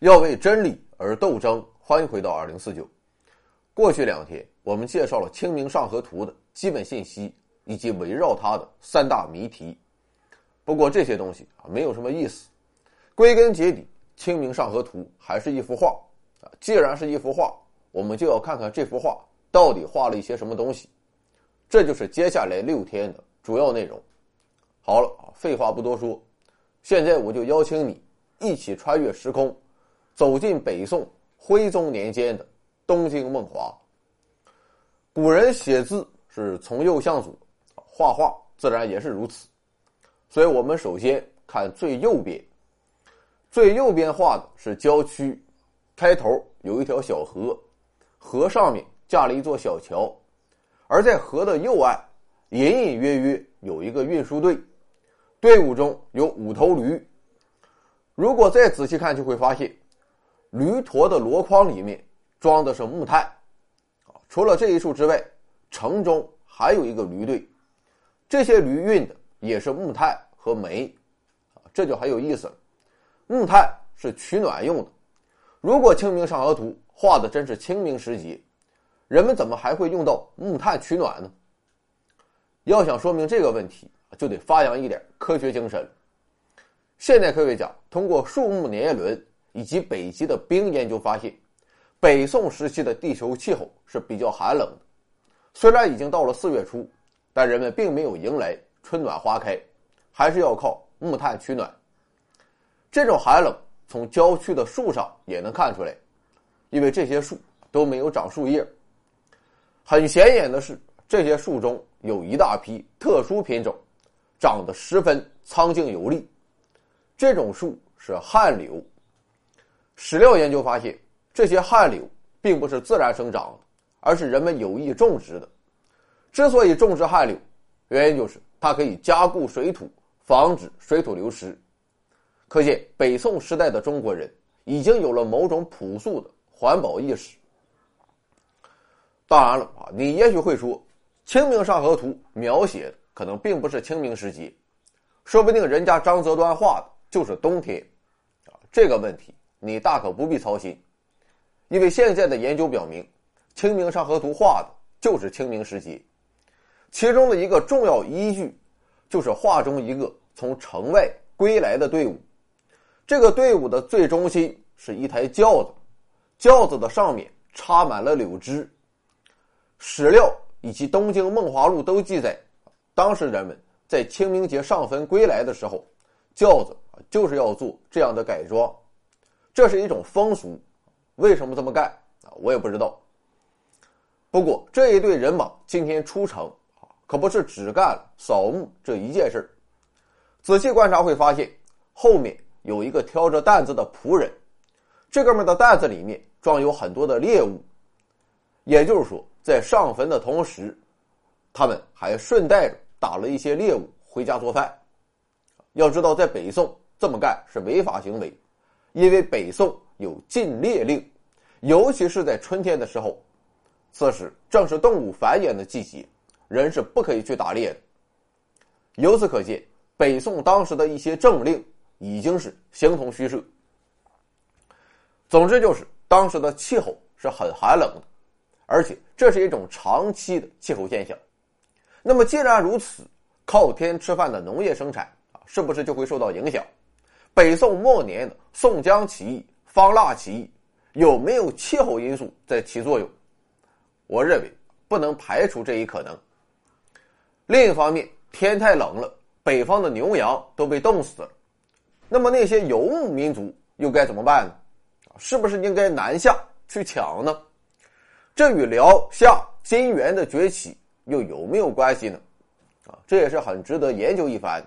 要为真理而斗争。欢迎回到二零四九。过去两天，我们介绍了《清明上河图》的基本信息以及围绕它的三大谜题。不过这些东西啊，没有什么意思。归根结底，《清明上河图》还是一幅画啊。既然是一幅画，我们就要看看这幅画到底画了一些什么东西。这就是接下来六天的主要内容。好了啊，废话不多说，现在我就邀请你一起穿越时空，走进北宋徽宗年间的东京梦华。古人写字是从右向左，画画自然也是如此。所以我们首先看最右边，最右边画的是郊区，开头有一条小河，河上面架了一座小桥，而在河的右岸，隐隐约约有一个运输队。队伍中有五头驴，如果再仔细看，就会发现，驴驼的箩筐里面装的是木炭。除了这一处之外，城中还有一个驴队，这些驴运的也是木炭和煤。这就很有意思了。木炭是取暖用的，如果《清明上河图》画的真是清明时节，人们怎么还会用到木炭取暖呢？要想说明这个问题。就得发扬一点科学精神。现代科学家通过树木年轮以及北极的冰研究发现，北宋时期的地球气候是比较寒冷的。虽然已经到了四月初，但人们并没有迎来春暖花开，还是要靠木炭取暖。这种寒冷从郊区的树上也能看出来，因为这些树都没有长树叶。很显眼的是，这些树中有一大批特殊品种。长得十分苍劲有力，这种树是旱柳。史料研究发现，这些旱柳并不是自然生长，而是人们有意种植的。之所以种植旱柳，原因就是它可以加固水土，防止水土流失。可见，北宋时代的中国人已经有了某种朴素的环保意识。当然了啊，你也许会说，《清明上河图》描写的。可能并不是清明时节，说不定人家张择端画的就是冬天，啊，这个问题你大可不必操心，因为现在的研究表明，《清明上河图》画的就是清明时节，其中的一个重要依据，就是画中一个从城外归来的队伍，这个队伍的最中心是一台轿子，轿子的上面插满了柳枝，史料以及《东京梦华录》都记载。当时人们在清明节上坟归来的时候，轿子就是要做这样的改装，这是一种风俗。为什么这么干啊？我也不知道。不过这一队人马今天出城啊，可不是只干扫墓这一件事仔细观察会发现，后面有一个挑着担子的仆人，这哥们的担子里面装有很多的猎物，也就是说，在上坟的同时。他们还顺带着打了一些猎物回家做饭。要知道，在北宋这么干是违法行为，因为北宋有禁猎令，尤其是在春天的时候，此时正是动物繁衍的季节，人是不可以去打猎的。由此可见，北宋当时的一些政令已经是形同虚设。总之，就是当时的气候是很寒冷的，而且这是一种长期的气候现象。那么既然如此，靠天吃饭的农业生产啊，是不是就会受到影响？北宋末年的宋江起义、方腊起义，有没有气候因素在起作用？我认为不能排除这一可能。另一方面，天太冷了，北方的牛羊都被冻死了，那么那些游牧民族又该怎么办呢？是不是应该南下去抢呢？这与辽、夏、金元的崛起。又有没有关系呢？啊，这也是很值得研究一番。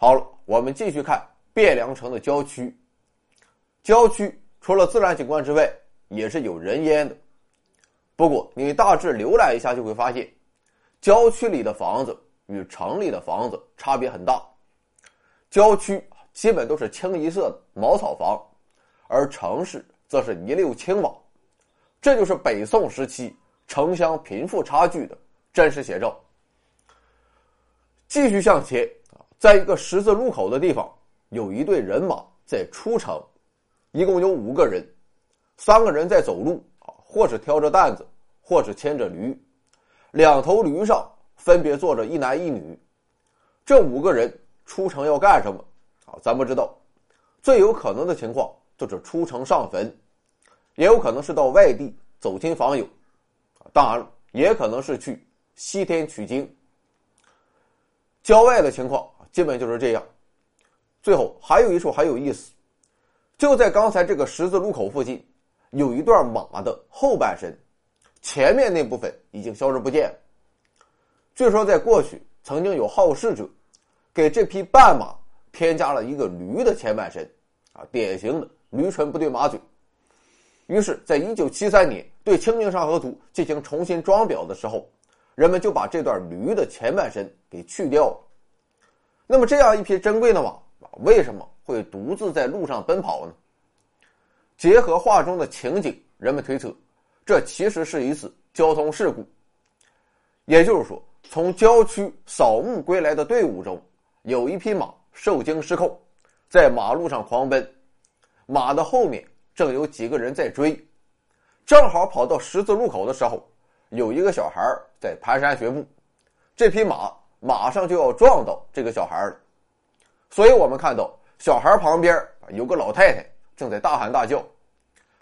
好了，我们继续看汴梁城的郊区。郊区除了自然景观之外，也是有人烟的。不过你大致浏览一下就会发现，郊区里的房子与城里的房子差别很大。郊区基本都是清一色的茅草房，而城市则是一溜青瓦。这就是北宋时期。城乡贫富差距的真实写照。继续向前，在一个十字路口的地方，有一队人马在出城。一共有五个人，三个人在走路啊，或是挑着担子，或是牵着驴，两头驴上分别坐着一男一女。这五个人出城要干什么？啊，咱不知道。最有可能的情况就是出城上坟，也有可能是到外地走亲访友，当然了，也可能是去西天取经。郊外的情况基本就是这样。最后还有一处很有意思，就在刚才这个十字路口附近，有一段马的后半身，前面那部分已经消失不见了。据说在过去曾经有好事者给这匹半马添加了一个驴的前半身，啊，典型的驴唇不对马嘴。于是，在一九七三年对《清明上河图》进行重新装裱的时候，人们就把这段驴的前半身给去掉了。那么，这样一匹珍贵的马。为什么会独自在路上奔跑呢？结合画中的情景，人们推测，这其实是一次交通事故。也就是说，从郊区扫墓归来的队伍中，有一匹马受惊失控，在马路上狂奔，马的后面正有几个人在追，正好跑到十字路口的时候，有一个小孩在蹒跚学步，这匹马马上就要撞到这个小孩了。所以我们看到小孩旁边有个老太太正在大喊大叫，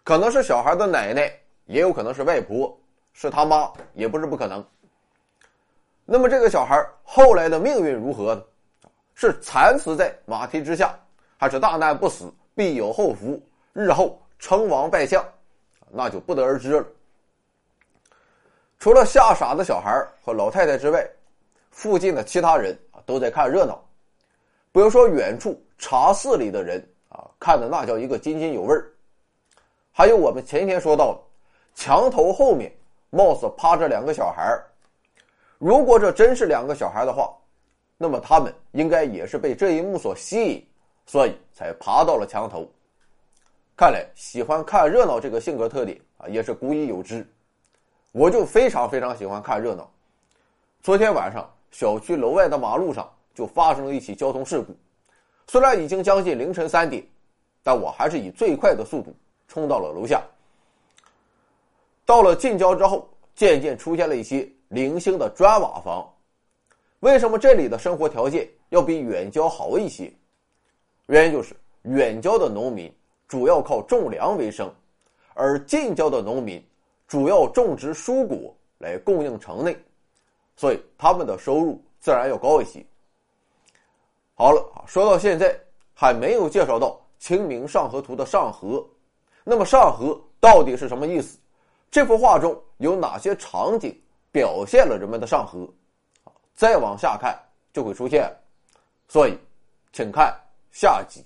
可能是小孩的奶奶，也有可能是外婆，是他妈也不是不可能。那么这个小孩后来的命运如何呢？是惨死在马蹄之下，还是大难不死必有后福，日后称王拜相，那就不得而知了。除了吓傻的小孩和老太太之外，附近的其他人啊都在看热闹。比如说，远处茶肆里的人啊，看的那叫一个津津有味儿。还有我们前天说到的，墙头后面貌似趴着两个小孩儿。如果这真是两个小孩的话，那么他们应该也是被这一幕所吸引，所以才爬到了墙头。看来喜欢看热闹这个性格特点啊，也是古已有之。我就非常非常喜欢看热闹。昨天晚上，小区楼外的马路上。就发生了一起交通事故，虽然已经将近凌晨三点，但我还是以最快的速度冲到了楼下。到了近郊之后，渐渐出现了一些零星的砖瓦房。为什么这里的生活条件要比远郊好一些？原因就是远郊的农民主要靠种粮为生，而近郊的农民主要种植蔬果来供应城内，所以他们的收入自然要高一些。好了说到现在还没有介绍到《清明上河图》的上河，那么上河到底是什么意思？这幅画中有哪些场景表现了人们的上河？再往下看就会出现，所以，请看下集。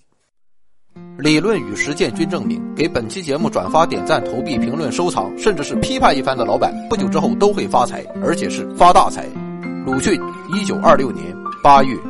理论与实践均证明，给本期节目转发、点赞、投币、评论、收藏，甚至是批判一番的老板，不久之后都会发财，而且是发大财。鲁迅，一九二六年八月。